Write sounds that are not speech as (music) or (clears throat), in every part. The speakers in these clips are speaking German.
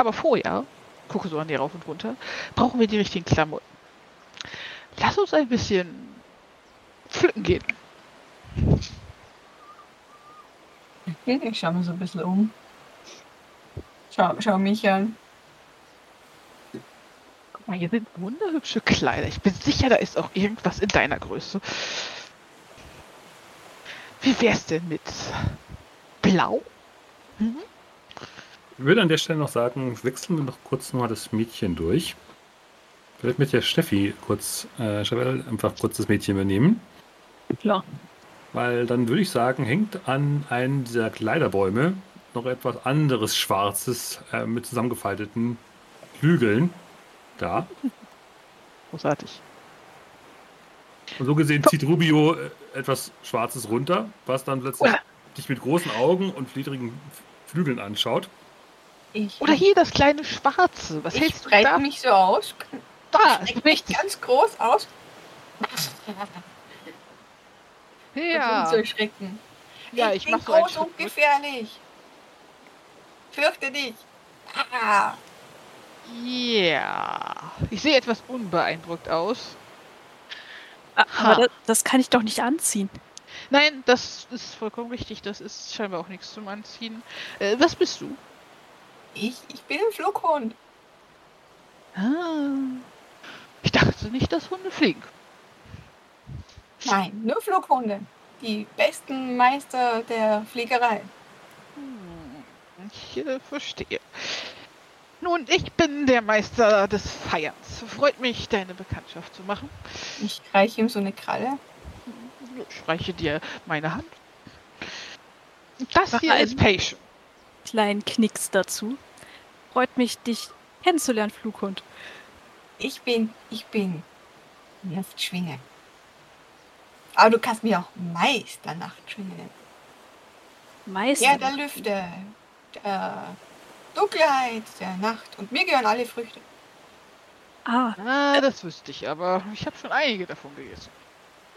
Aber vorher, gucke so an dir rauf und runter, brauchen wir die richtigen Klamotten. Lass uns ein bisschen pflücken gehen. Ich schaue mir so ein bisschen um. Schau, schau mich an. Guck mal, hier sind wunderhübsche Kleider. Ich bin sicher, da ist auch irgendwas in deiner Größe. Wie wär's denn mit Blau? Mhm. Ich würde an der Stelle noch sagen, wechseln wir noch kurz mal das Mädchen durch. Vielleicht mit der Steffi kurz, äh, Chevelle einfach kurz das Mädchen übernehmen. Klar. Weil dann würde ich sagen, hängt an einem dieser Kleiderbäume noch etwas anderes Schwarzes äh, mit zusammengefalteten Flügeln da. Großartig. Und so gesehen zieht Rubio äh, etwas Schwarzes runter, was dann plötzlich dich mit großen Augen und fledrigen Flügeln anschaut. Ich, Oder hier das kleine Schwarze. Was ich hältst du da? mich so aus. Da, Ich mich ganz groß aus. (laughs) ja. Um zu erschrecken. ja, ich, ich bin so groß Schritt und gefährlich. Fürchte dich. Ah. Ja. Ich sehe etwas unbeeindruckt aus. A- Ha. Aber das, das kann ich doch nicht anziehen. Nein, das ist vollkommen richtig. Das ist scheinbar auch nichts zum Anziehen. Äh, was bist du? Ich, ich bin ein Flughund. Ah. Ich dachte nicht, dass Hunde fliegen. Nein, nur Flughunde. Die besten Meister der Fliegerei. Hm, Ich äh, verstehe. Nun, ich bin der Meister des Feierns. Freut mich, deine Bekanntschaft zu machen. Ich reiche ihm so eine Kralle. Ich streiche dir meine Hand. Das Mach hier einen- ist Patient. Kleinen Knicks dazu. Freut mich, dich kennenzulernen, Flughund. Ich bin, ich bin Nachtschwinge. Aber du kannst mir auch Meister Nachtschwinge nennen. Meister. Ja, der Lüfte, der Dunkelheit, der Nacht. Und mir gehören alle Früchte. ah, Ah, das wüsste ich, aber ich habe schon einige davon gegessen.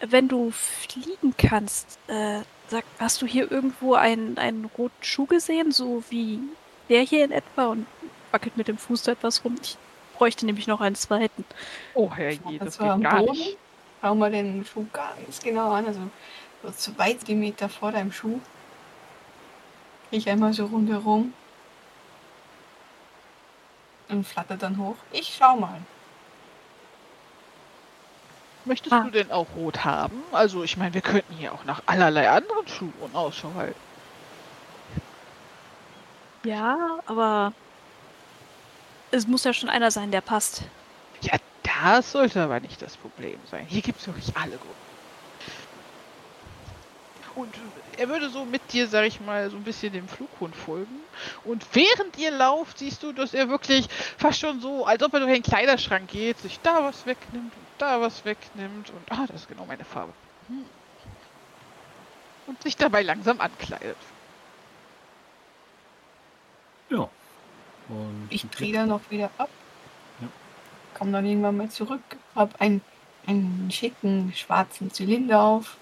Wenn du fliegen kannst, äh, sag, hast du hier irgendwo einen, einen roten Schuh gesehen, so wie der hier in etwa und wackelt mit dem Fuß da etwas rum? Ich bräuchte nämlich noch einen zweiten. Oh herrje, das Das war geht gar Boden. nicht. Schau mal den Schuh ganz genau an. Also so zwei Zentimeter vor deinem Schuh. Ich einmal so rundherum. Und flattert dann hoch. Ich schau mal. Möchtest Ah. du denn auch rot haben? Also, ich meine, wir könnten hier auch nach allerlei anderen Schuhen Ausschau halten. Ja, aber es muss ja schon einer sein, der passt. Ja, das sollte aber nicht das Problem sein. Hier gibt es wirklich alle Gruppen. Und er würde so mit dir, sag ich mal, so ein bisschen dem Flughund folgen. Und während ihr lauft, siehst du, dass er wirklich fast schon so, als ob er durch den Kleiderschrank geht, sich da was wegnimmt da was wegnimmt. Und, ah, das ist genau meine Farbe. Hm. Und sich dabei langsam ankleidet. Ja. Und Ich drehe dann noch wieder ab. Ja. Komm dann irgendwann mal zurück. Hab einen, einen schicken schwarzen Zylinder auf.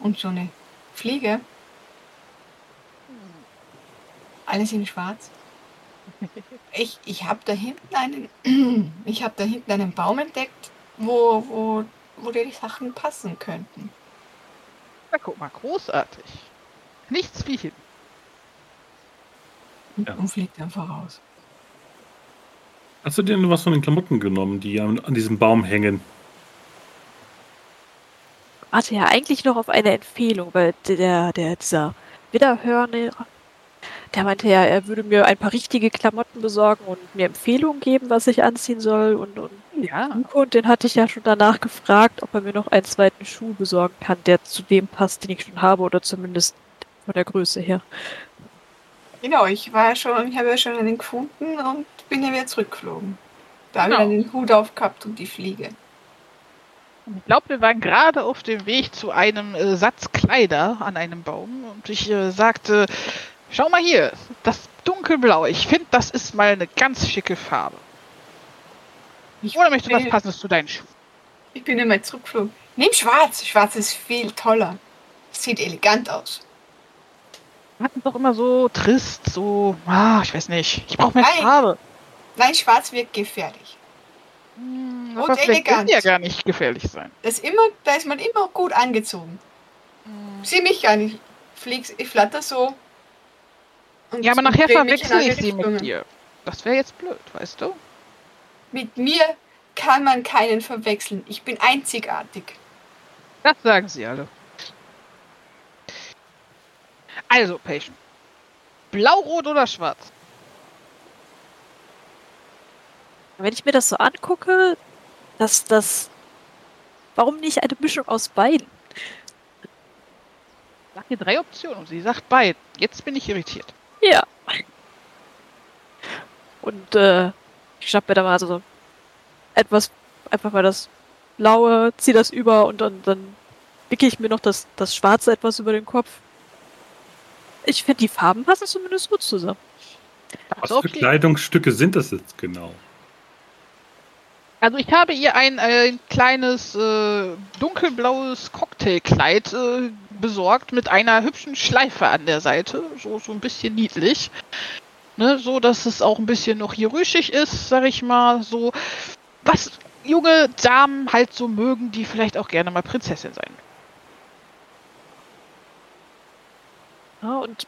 Und so eine Fliege. Alles in schwarz. (laughs) Ich, ich habe da hinten einen, (clears throat) ich habe da hinten einen Baum entdeckt, wo, wo, wo dir die Sachen passen könnten. Na, guck mal, großartig. Nichts wie hin. Und, Ja. und fliegt einfach raus. Hast du dir was von den Klamotten genommen, die an, an diesem Baum hängen? Warte ja eigentlich noch auf eine Empfehlung, weil der, der, dieser Widderhörner, der meinte ja, er würde mir ein paar richtige Klamotten besorgen und mir Empfehlungen geben, was ich anziehen soll. Und, und Ja. und den hatte ich ja schon danach gefragt, ob er mir noch einen zweiten Schuh besorgen kann, der zu dem passt, den ich schon habe, oder zumindest von der Größe her. Genau, ich war ja schon, ich habe ja schon einen gefunden und bin ja wieder zurückgeflogen. Da habe ich Genau. dann den Hut aufgehabt und die Fliege. Ich glaube, wir waren gerade auf dem Weg zu einem äh, Satz Kleider an einem Baum und ich äh, sagte, schau mal hier, das dunkelblau, ich finde, das ist mal eine ganz schicke Farbe. Ich, Oder möchtest du was Passendes zu deinen Schuhen? ich bin immer zurückgeflogen. Nimm schwarz, schwarz ist viel toller. Sieht elegant aus. Hat doch immer so trist, so, ah, ich weiß nicht. Ich brauche mehr Nein. Farbe. Nein, schwarz wirkt gefährlich. Hm, Und aber elegant. die ja gar nicht gefährlich sein. Das ist immer, da ist man immer gut angezogen. Sieh mich gar nicht. Flieg, ich flatter so. und Ja, aber nachher verwechsel ich sie mit dir. Das wäre jetzt blöd, weißt du? Mit mir kann man keinen verwechseln. Ich bin einzigartig. Das sagen sie alle. Also, Patient. Blau, rot oder schwarz? Wenn ich mir das so angucke, dass das. Warum nicht eine Mischung aus beiden? Sag dir drei Optionen und sie sagt beide. Jetzt bin ich irritiert. Ja. Und äh, ich schnapp mir da mal so etwas, einfach mal das Blaue, zieh das über und dann, dann wicke ich mir noch das, das Schwarze etwas über den Kopf. Ich finde, die Farben passen zumindest gut zusammen. Was Also, für okay. Kleidungsstücke sind das jetzt genau? Also ich habe ihr ein, ein kleines äh, dunkelblaues Cocktailkleid äh, besorgt mit einer hübschen Schleife an der Seite, so so ein bisschen niedlich, ne, so dass es auch ein bisschen noch hier rüschig ist, sag ich mal, so was junge Damen halt so mögen, die vielleicht auch gerne mal Prinzessin sein. Ja, und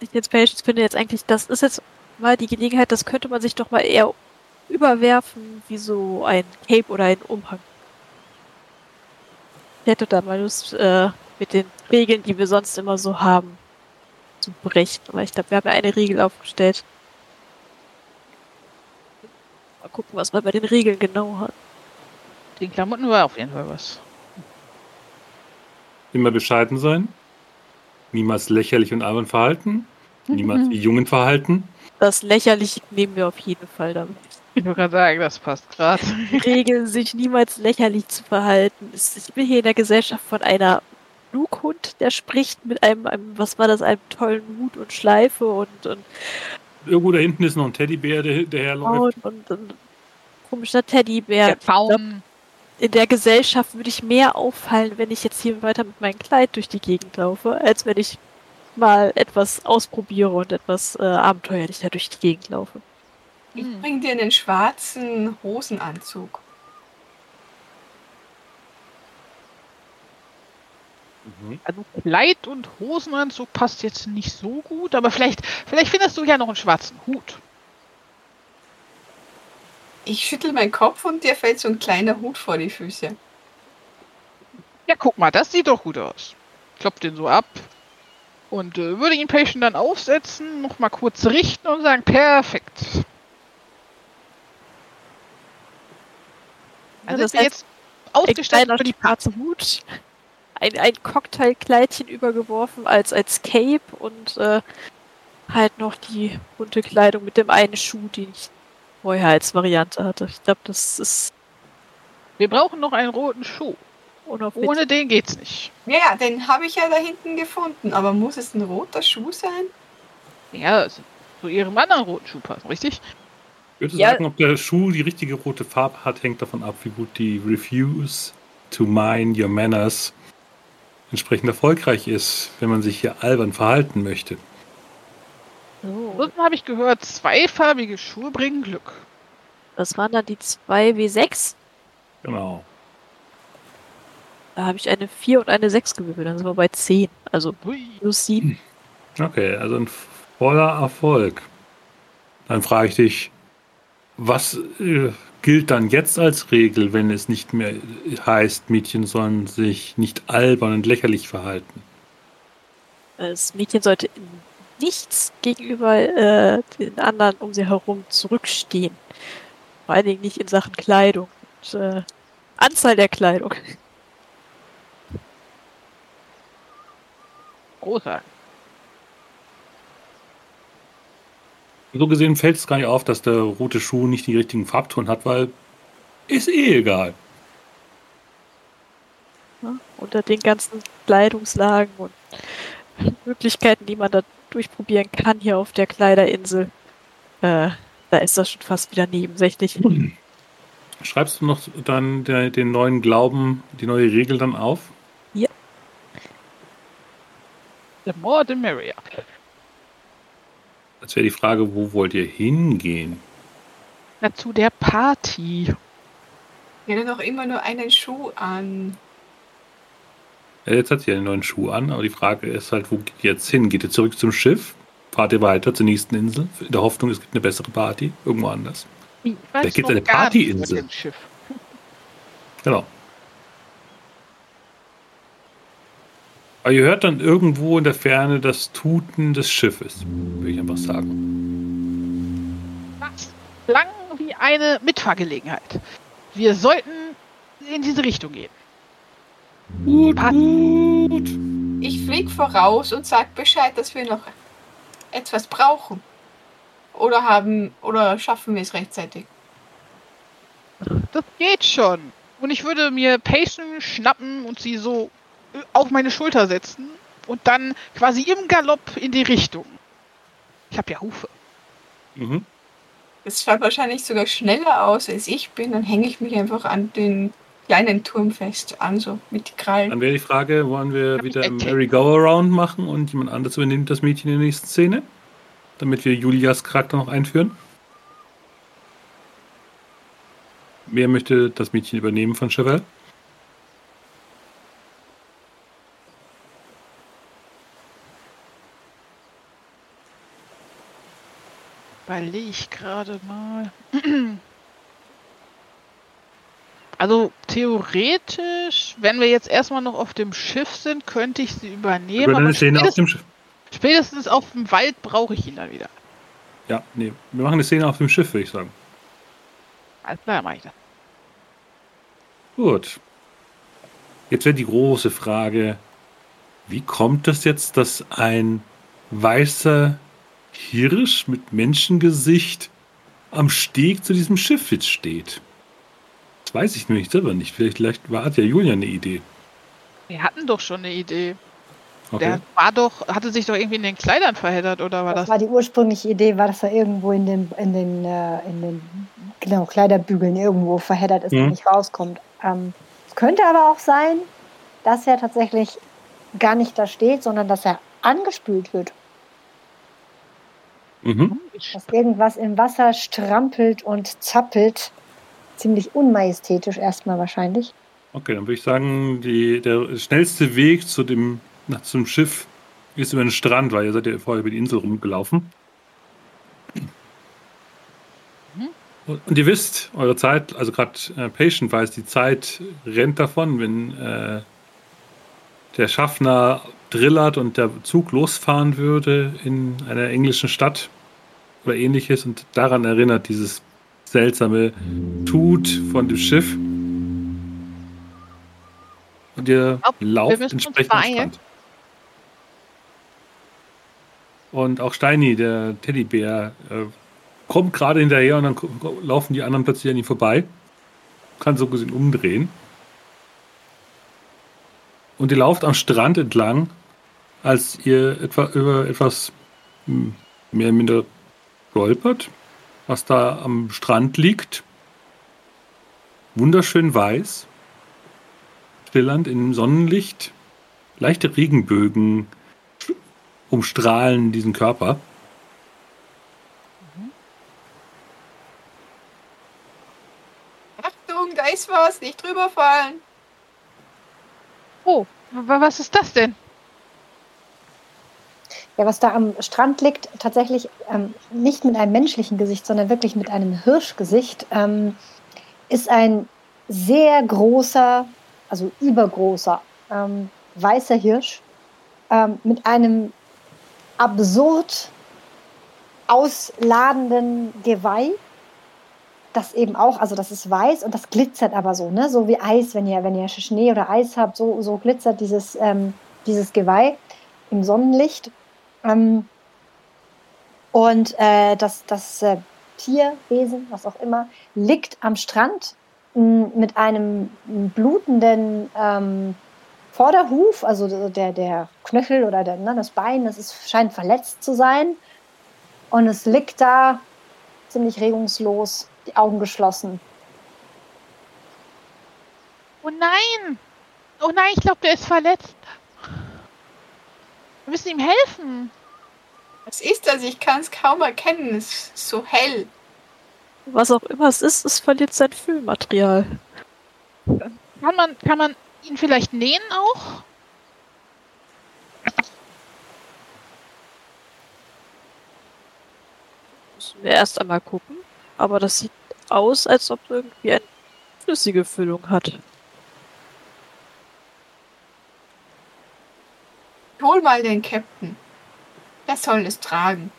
ich jetzt Patience finde jetzt eigentlich, das ist jetzt mal die Gelegenheit, das könnte man sich doch mal eher überwerfen, wie so ein Cape oder ein Umhang. Ich hätte da mal Lust, äh, mit den Regeln, die wir sonst immer so haben, zu brechen. Aber ich glaube, wir haben ja eine Regel aufgestellt. Mal gucken, was man bei den Regeln genau hat. Den Klamotten war auf jeden Fall was. Immer bescheiden sein. Niemals lächerlich und albern verhalten. Niemals wie Jungen verhalten. Das lächerlich nehmen wir auf jeden Fall damit. Ich würde gerade sagen, das passt gerade. Regeln, sich niemals lächerlich zu verhalten. Ich bin hier in der Gesellschaft von einer Flughund, der spricht mit einem, einem, was war das, einem tollen Hut und Schleife und, und, Irgendwo da hinten ist noch ein Teddybär, der, der herläuft. und, und, komischer Teddybär. Der. In der Gesellschaft würde ich mehr auffallen, wenn ich jetzt hier weiter mit meinem Kleid durch die Gegend laufe, als wenn ich mal etwas ausprobiere und etwas äh, abenteuerlicher durch die Gegend laufe. Ich Hm. bring dir einen schwarzen Hosenanzug. Mhm. Also Kleid und Hosenanzug passt jetzt nicht so gut, aber vielleicht, vielleicht findest du ja noch einen schwarzen Hut. Ich schüttel meinen Kopf und dir fällt so ein kleiner Hut vor die Füße. Ja, guck mal, das sieht doch gut aus. Klopft den so ab und äh, würde ihn Patient dann aufsetzen, noch mal kurz richten und sagen, perfekt. Ja, Also das sind wir heißt, jetzt ausgestattet für die schwarzer Hut, ein, ein Cocktailkleidchen übergeworfen als, als Cape und äh, halt noch die bunte Kleidung mit dem einen Schuh, den ich vorher als Variante hatte. Ich glaube, das ist Wir brauchen noch einen roten Schuh. Ohne den geht's nicht. Ja, ja, den habe ich ja da hinten gefunden. Aber muss es ein roter Schuh sein? Ja, zu ihrem anderen roten Schuh passen, richtig? Ich würde Ja. sagen, ob der Schuh die richtige rote Farbe hat, hängt davon ab, wie gut die Refuse to mind your manners entsprechend erfolgreich ist, wenn man sich hier albern verhalten möchte. So, Ansonsten habe ich gehört, zweifarbige Schuhe bringen Glück. das waren dann die 2W6. Genau. Da habe ich eine 4 und eine 6 gewürfelt. Dann sind wir bei 10. Also plus 7. Okay, also ein voller Erfolg. Dann frage ich dich, was äh, gilt dann jetzt als Regel, wenn es nicht mehr heißt, Mädchen sollen sich nicht albern und lächerlich verhalten? Das Mädchen sollte in nichts gegenüber äh, den anderen um sie herum zurückstehen. Vor allen Dingen nicht in Sachen Kleidung und äh, Anzahl der Kleidung. Großartig. So gesehen fällt es gar nicht auf, dass der rote Schuh nicht die richtigen Farbton hat, weil ist eh egal. Ne? Unter den ganzen Kleidungslagen und Möglichkeiten, die man da durchprobieren kann hier auf der Kleiderinsel, äh, da ist das schon fast wieder nebensächlich. Schreibst du noch dann der, den neuen Glauben, die neue Regel dann auf? The more the merrier. Jetzt wäre die Frage, wo wollt ihr hingehen? Na, zu der Party. Er hat doch immer nur einen Schuh an. Ja, jetzt hat sie einen neuen Schuh an, aber die Frage ist halt, wo geht ihr jetzt hin? Geht ihr zurück zum Schiff? Fahrt ihr weiter zur nächsten Insel? In der Hoffnung, es gibt eine bessere Party irgendwo anders. Vielleicht weiß gibt's noch eine Partyinsel. Genau. Aber ihr hört dann irgendwo in der Ferne das Tuten des Schiffes, würde ich einfach sagen. Das klang wie eine Mitfahrgelegenheit. Wir sollten in diese Richtung gehen. Gut, Passt. gut. Ich flieg voraus und sag Bescheid, dass wir noch etwas brauchen. Oder haben, oder schaffen wir es rechtzeitig. Das geht schon. Und ich würde mir Patience schnappen und sie so auf meine Schulter setzen und dann quasi im Galopp in die Richtung. Ich habe ja Hufe. Mhm. Das schaut wahrscheinlich sogar schneller aus, als ich bin. Dann hänge ich mich einfach an den kleinen Turm fest an, so mit Krallen. Dann wäre die Frage, wollen wir wieder erkannt. Mary Go Around machen und jemand anderes übernimmt das Mädchen in der nächsten Szene? Damit wir Julias Charakter noch einführen? Wer möchte das Mädchen übernehmen von Chevelle? Überlege ich gerade mal. (clears throat) Also theoretisch, wenn wir jetzt erstmal noch auf dem Schiff sind, könnte ich sie übernehmen. Über aber Szene auf spätestens, dem Schiff. spätestens auf dem Wald brauche ich ihn dann wieder. Ja, nee. Wir machen eine Szene auf dem Schiff, würde ich sagen. Alles klar, mache ich das. Gut. Jetzt wäre die große Frage, wie kommt es jetzt, dass ein weißer Hirsch mit Menschengesicht am Steg zu diesem Schiff jetzt steht? Das weiß ich nämlich selber nicht. Vielleicht, vielleicht war, hat ja Julia eine Idee. Wir hatten doch schon eine Idee. Okay. Der war doch, hatte sich doch irgendwie in den Kleidern verheddert, oder war Das das? war die ursprüngliche Idee, war, dass er irgendwo in den, in den, äh, in den genau, Kleiderbügeln irgendwo verheddert ist Mhm. und nicht rauskommt. Ähm, es könnte aber auch sein, dass er tatsächlich gar nicht da steht, sondern dass er angespült wird. Mhm. Dass irgendwas im Wasser strampelt und zappelt. Ziemlich unmajestätisch erstmal wahrscheinlich. Okay, dann würde ich sagen, die, der schnellste Weg zu dem, nach, zum Schiff ist über den Strand, weil ihr seid ja vorher über die Insel rumgelaufen. Und, und ihr wisst, eure Zeit, also gerade äh, Patient weiß, die Zeit rennt davon, wenn äh, der Schaffner drillert und der Zug losfahren würde in einer englischen Stadt oder ähnliches und daran erinnert dieses seltsame Tut von dem Schiff. Und ihr glaub, lauft entsprechend. Strand. Und auch Steini, der Teddybär, äh, kommt gerade hinterher und dann laufen die anderen plötzlich an ihm vorbei. Kann so gesehen umdrehen. Und ihr lauft am Strand entlang, als ihr etwa über etwas hm, mehr oder minder stolpert, was da am Strand liegt. Wunderschön weiß, schillernd im Sonnenlicht. Leichte Regenbögen umstrahlen diesen Körper. Achtung, da ist was, nicht drüber fallen. Oh, wa- was ist das denn? Ja, was da am Strand liegt, tatsächlich ähm, nicht mit einem menschlichen Gesicht, sondern wirklich mit einem Hirschgesicht, ähm, ist ein sehr großer, also übergroßer, ähm, weißer Hirsch ähm, mit einem absurd ausladenden Geweih. Das eben auch, also das ist weiß und das glitzert aber so, ne? So wie Eis, wenn ihr, wenn ihr Schnee oder Eis habt, so, so glitzert dieses, ähm, dieses Geweih im Sonnenlicht. Ähm, und äh, das, das äh, Tierwesen, was auch immer, liegt am Strand mit einem blutenden ähm, Vorderhuf, also der, der Knöchel oder der, ne, das Bein, das ist, scheint verletzt zu sein. Und es liegt da ziemlich regungslos, die Augen geschlossen. Oh nein! Oh nein, ich glaube, der ist verletzt. Wir müssen ihm helfen. Was ist das? Ich kann es kaum erkennen. Es ist so hell. Was auch immer es ist, es verliert sein Füllmaterial. Kann man, kann man ihn vielleicht nähen auch? Müssen wir erst einmal gucken. Aber das sieht aus, als ob irgendwie eine flüssige Füllung hat. Hol mal den Captain. Der soll es tragen.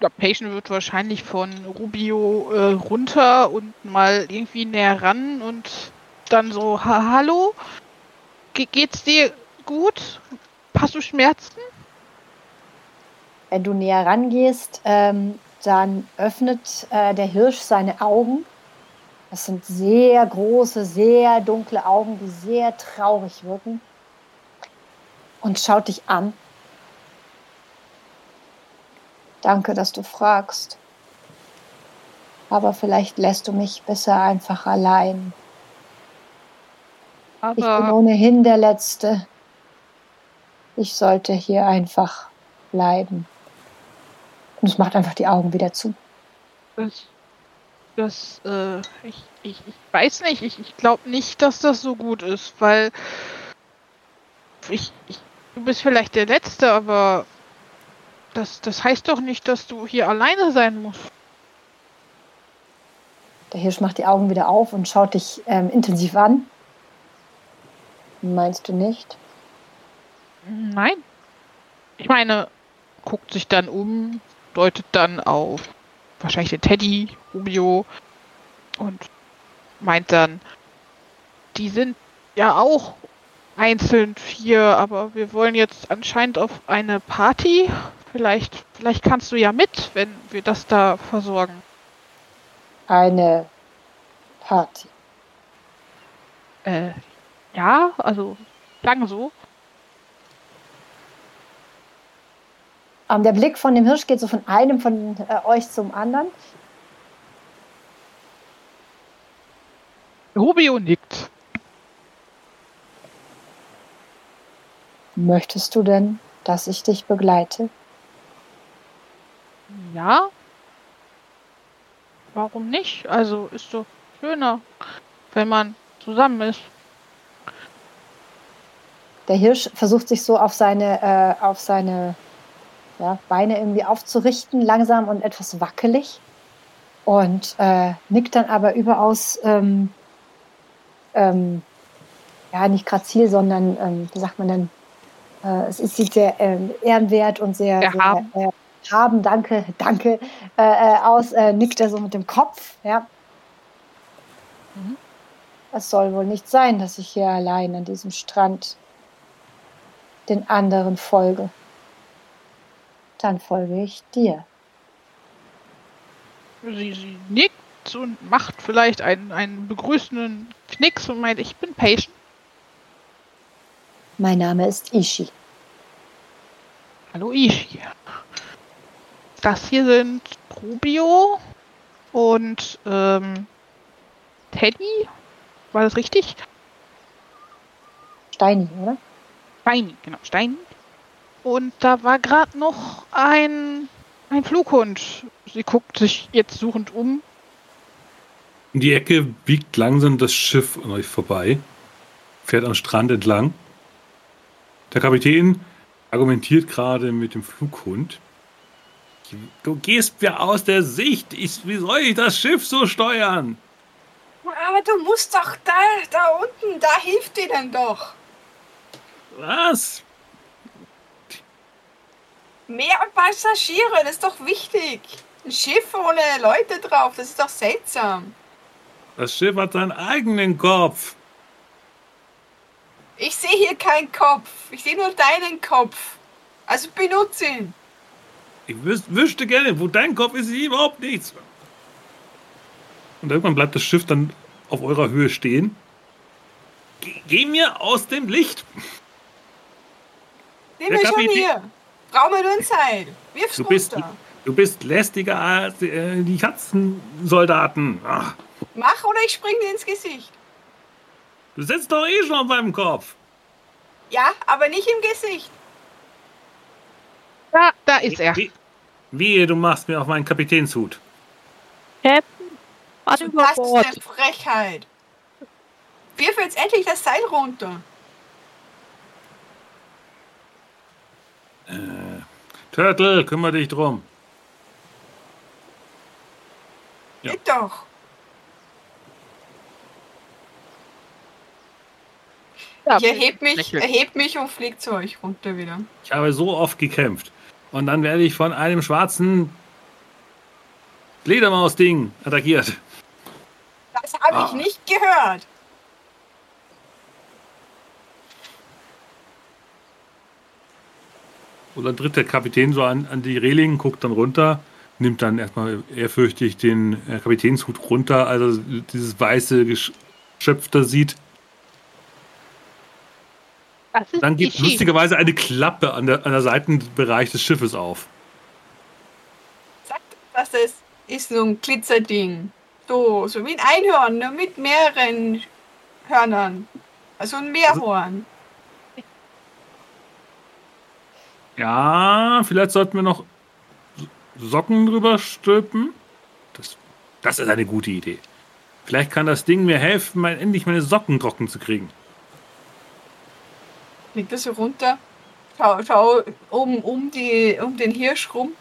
Der Patient wird wahrscheinlich von Rubio äh, runter und mal irgendwie näher ran und dann so, ha hallo? Ge geht's dir gut? Hast du Schmerzen? Wenn du näher rangehst, ähm, dann öffnet äh, der Hirsch seine Augen. Das sind sehr große, sehr dunkle Augen, die sehr traurig wirken. Und schaut dich an. Danke, dass du fragst. Aber vielleicht lässt du mich besser einfach allein. Ich bin Aber ohnehin der Letzte. Ich sollte hier einfach bleiben. Und es macht einfach die Augen wieder zu. das, das, äh, ich, ich, ich weiß nicht, ich, ich glaube nicht, dass das so gut ist, weil ich, ich, du bist vielleicht der Letzte, aber das, das heißt doch nicht, dass du hier alleine sein musst. Der Hirsch macht die Augen wieder auf und schaut dich ähm, intensiv an. Meinst du nicht? Nein. Ich meine, guckt sich dann um, deutet dann auf wahrscheinlich den Teddy, Rubio und meint dann, die sind ja auch einzeln vier, aber wir wollen jetzt anscheinend auf eine Party. Vielleicht, vielleicht kannst du ja mit, wenn wir das da versorgen. Eine Party. Äh, ja, also lang so. Ähm, der Blick von dem Hirsch geht so von einem von äh, euch zum anderen. Rubio nickt. Möchtest du denn, dass ich dich begleite? Ja. Warum nicht? Also ist doch schöner, wenn man zusammen ist. Der Hirsch versucht sich so auf seine, äh, auf seine ja, Beine irgendwie aufzurichten, langsam und etwas wackelig. Und äh, nickt dann aber überaus, ähm, ähm, ja, nicht grazil, sondern, ähm, wie sagt man denn, äh, es ist, sieht sehr ähm, ehrenwert und sehr, sehr äh, haben, danke, (laughs) danke, äh, äh, aus, äh, nickt er so mit dem Kopf, ja. Mhm. Es soll wohl nicht sein, dass ich hier allein an diesem Strand den anderen folge. Dann folge ich dir. Sie, sie nickt und macht vielleicht einen, einen begrüßenden Knicks und meint, ich bin Patient. Mein Name ist Ishi. Hallo Ishi. Das hier sind Rubio und ähm, Teddy. War das richtig? Steini, oder? Steini, genau, Steini. Und da war gerade noch ein, ein Flughund. Sie guckt sich jetzt suchend um. In die Ecke biegt langsam das Schiff an euch vorbei, fährt am Strand entlang. Der Kapitän argumentiert gerade mit dem Flughund. Du gehst mir aus der Sicht. Ich, wie soll ich das Schiff so steuern? Aber du musst doch da, da unten, da hilft dir denn doch. Was? Mehr Passagiere, das ist doch wichtig. Ein Schiff ohne Leute drauf, das ist doch seltsam. Das Schiff hat seinen eigenen Kopf. Ich sehe hier keinen Kopf. Ich sehe nur deinen Kopf. Also benutze ihn. Ich wüs wüsste gerne, wo dein Kopf ist, ist überhaupt nichts. Und irgendwann bleibt das Schiff dann auf eurer Höhe stehen. Geh, geh mir aus dem Licht. Nehmen wir schon hier. Brauchen wir nur ein Seil. Wirf's Du bist, runter. du bist lästiger als äh, die Katzensoldaten. Ach, Mach oder ich spring dir ins Gesicht. Du sitzt doch eh schon auf meinem Kopf. Ja, aber nicht im Gesicht. Da, da ist er. Wie, wehe, du machst mir auf meinen Kapitänshut. Captain, Das ist Bord. eine Frechheit. Wirf jetzt endlich das Seil runter. Äh, Turtle, kümmere dich drum. Ja. Geht doch. Ja, Ich erhebe mich, erheb mich und flieg zu euch runter wieder. Ich habe so oft gekämpft. Und dann werde ich von einem schwarzen Fledermaus-Ding attackiert. Das habe Ah. ich nicht gehört. Und dann tritt der Kapitän so an, an die Reling, guckt dann runter, nimmt dann erstmal ehrfürchtig den äh, Kapitänshut runter, also dieses weiße Geschöpf da sieht. Das Dann geht lustigerweise eine Klappe an der, an der Seitenbereich des Schiffes auf. Sagt, das ist, ist so ein Glitzerding. So, so wie ein Einhorn, nur mit mehreren Hörnern. Also ein Meerhorn. Ja, vielleicht sollten wir noch Socken drüber stülpen. Das, das ist eine gute Idee. Vielleicht kann das Ding mir helfen, mein, endlich meine Socken trocken zu kriegen. Liegt das so runter? Schau, schau um, um, die, um den Hirsch rum.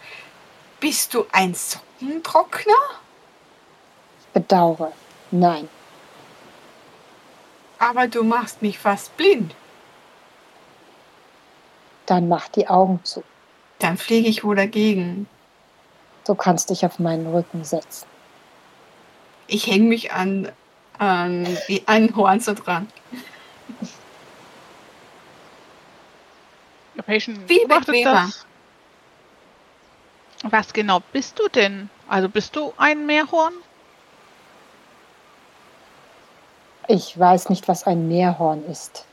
Bist du ein Sockentrockner? Bedauere. Nein. Aber du machst mich fast blind. Dann mach die Augen zu. Dann fliege ich wohl dagegen. Du kannst dich auf meinen Rücken setzen. Ich hänge mich an, an Horn so dran. Patient Wie beobachtet das. Was genau bist du denn? Also bist du ein Meerhorn? Ich weiß nicht, was ein Meerhorn ist.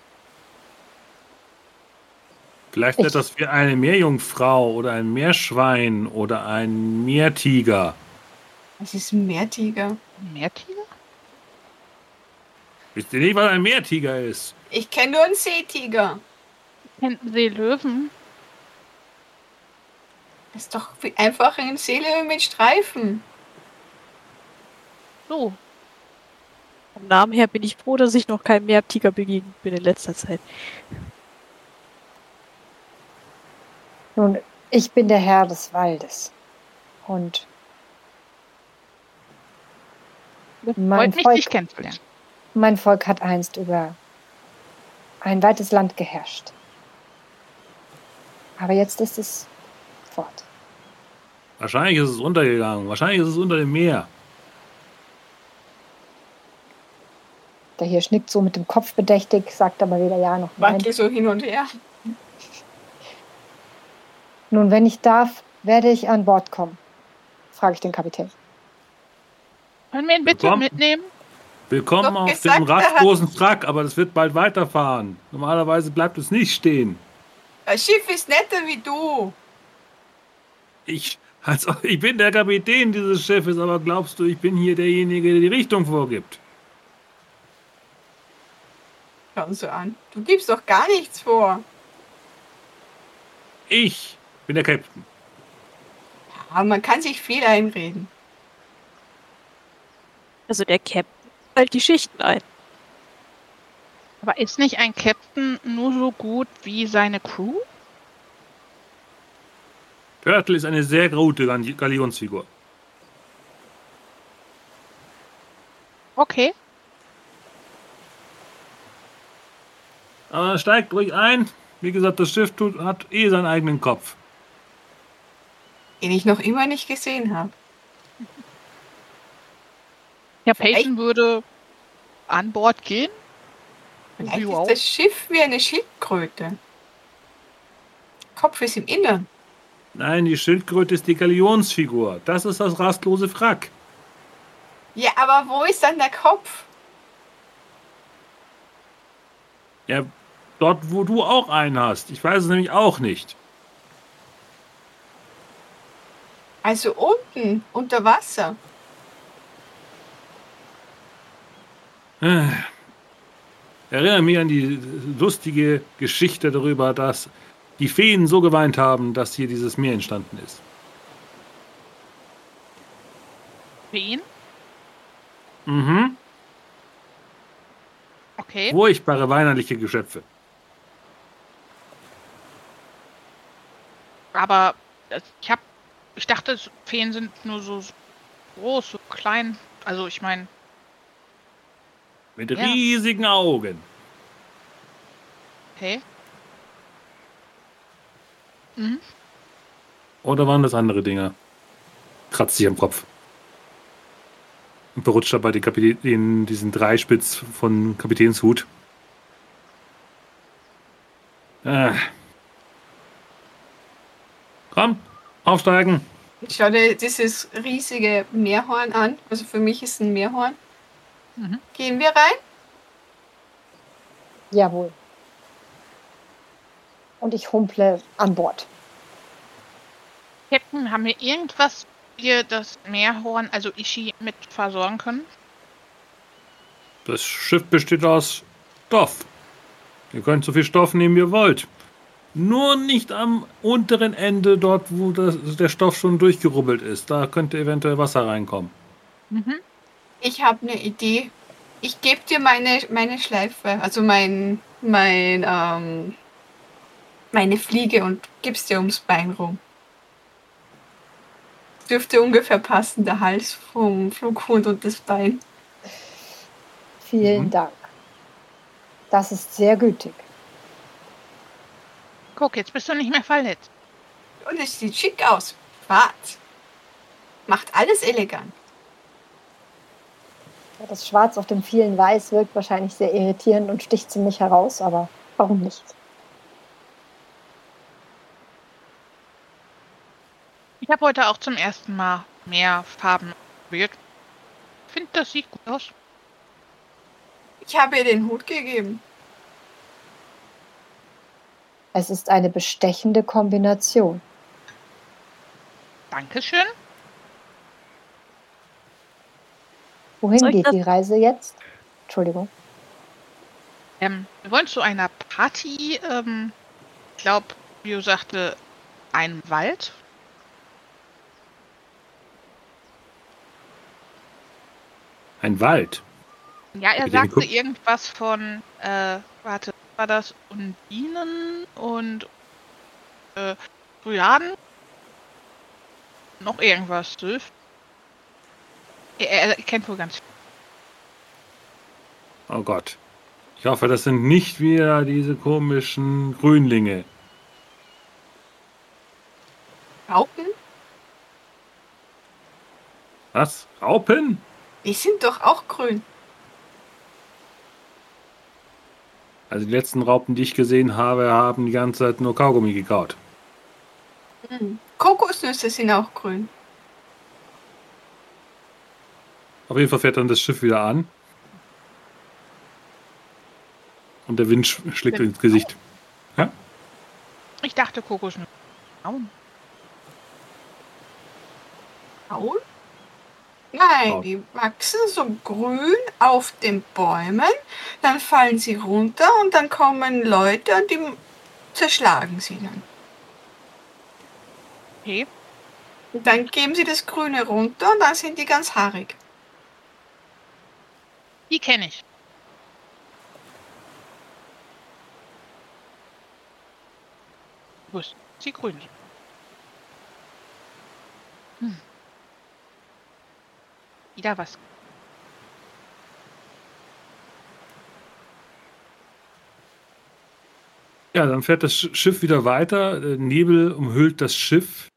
Vielleicht Ich- etwas wie eine Meerjungfrau oder ein Meerschwein oder ein Meertiger. Das ist ein Meertiger. Ein Meertiger? Wisst ihr nicht, was ein Meertiger ist? Ich kenne nur einen Seetiger. Kennen Seelöwen? Das ist doch wie- einfach ein Seele mit Streifen. So. Vom Namen her bin ich froh, dass ich noch keinem Meertiger begegnet bin in letzter Zeit. Nun, ich bin der Herr des Waldes. Und Mein Freut mich, Volk- dich kennenzulernen. mein Volk hat einst über ein weites Land geherrscht. Aber jetzt ist es fort. Wahrscheinlich ist es untergegangen. Wahrscheinlich ist es unter dem Meer. Der hier nickt so mit dem Kopf bedächtig, sagt aber weder ja noch nein. Wackel so hin und her. Nun, wenn ich darf, werde ich an Bord kommen, frage ich den Kapitän. Können wir ihn bitte Willkommen. mitnehmen? Willkommen Doch auf gesagt, dem rastlosen Wrack, aber das wird bald weiterfahren. Normalerweise bleibt es nicht stehen. Das Schiff ist netter wie du. Ich, also, ich bin der Kapitän dieses Schiffes, aber glaubst du, ich bin hier derjenige, der die Richtung vorgibt? Schau uns so an. Du gibst doch gar nichts vor. Ich bin der Captain. Aber man kann sich viel einreden. Also der Captain halt die Schichten ein. Aber ist nicht ein Captain nur so gut wie seine Crew? Turtle ist eine sehr gute Gal- Galionsfigur. Okay. Aber steigt ruhig ein. Wie gesagt, das Schiff tut, hat eh seinen eigenen Kopf. Den ich noch immer nicht gesehen habe. Ja, Peyton würde an Bord gehen. Vielleicht Wie ist das Schiff wie eine Schildkröte. Kopf ist im Innern. Nein, die Schildkröte ist die Galionsfigur. Das ist das rastlose Wrack. Ja, aber wo ist dann der Kopf? Ja, dort, wo du auch einen hast. Ich weiß es nämlich auch nicht. Also unten, unter Wasser. Erinnere mich an die lustige Geschichte darüber, dass die Feen so geweint haben, dass hier dieses Meer entstanden ist. Wen? Mhm. Okay. Furchtbare weinerliche Geschöpfe. Aber äh, ich hab. Ich dachte, Feen sind nur so groß, so klein. Also ich meine, Mit Ja. riesigen Augen. okay. Mhm. Oder waren das andere Dinger? Kratzt sich am Kopf. Und berutscht dabei den Kapitän, diesen Dreispitz von Kapitänshut. Ah. Komm, aufsteigen. Ich schaue dir dieses riesige Meerhorn an. Also für mich ist ein Meerhorn. Mhm. Gehen wir rein? Jawohl. Und ich humple an Bord. Captain, haben wir irgendwas, wir das Meerhorn, also Ishi, mit versorgen können? Das Schiff besteht aus Stoff. Ihr könnt so viel Stoff nehmen, wie ihr wollt. Nur nicht am unteren Ende, dort, wo das, der Stoff schon durchgerubbelt ist. Da könnte eventuell Wasser reinkommen. Mhm. Ich habe eine Idee. Ich gebe dir meine, meine Schleife, also mein, mein, ähm, meine Fliege und gib's dir ums Bein rum. Dürfte ungefähr passen, der Hals vom Flughund und das Bein. Vielen Mhm. Dank. Das ist sehr gütig. Guck, jetzt bist du nicht mehr verletzt. Und es sieht schick aus. Schwarz. Macht alles elegant. Das Schwarz auf dem vielen Weiß wirkt wahrscheinlich sehr irritierend und sticht ziemlich heraus, aber warum nicht? Ich habe heute auch zum ersten Mal mehr Farben probiert. Ich finde, das sieht gut aus. Ich habe ihr den Hut gegeben. Es ist eine bestechende Kombination. Dankeschön. Wohin geht die Reise jetzt? Entschuldigung. Ähm, wir wollen zu einer Party, ähm, ich glaube, Bio sagte, einem Wald. Ein Wald. Ja, er sagte geguckt? irgendwas von, äh, warte, war das Undinen und äh, Trojaden? Noch irgendwas, Sylph? Er, er kennt wohl ganz. Oh Gott. Ich hoffe, das sind nicht wieder diese komischen Grünlinge. Raupen? Was? Raupen? Die sind doch auch grün. Also die letzten Raupen, die ich gesehen habe, haben die ganze Zeit nur Kaugummi gekaut. Hm. Kokosnüsse sind auch grün. Auf jeden Fall fährt dann das Schiff wieder an. Und der Wind sch schlägt ins Gesicht. Ich dachte Kokosnüsse. Braun. Braun? Nein, Braun. die wachsen so grün auf den Bäumen, dann fallen sie runter und dann kommen Leute und die zerschlagen sie dann. Okay. Und dann geben sie das Grüne runter und dann sind die ganz haarig. Die kenne ich. Wo ist sie grün? Hm. Wieder was. Ja, dann fährt das Sch- Schiff wieder weiter. Äh, Nebel umhüllt das Schiff.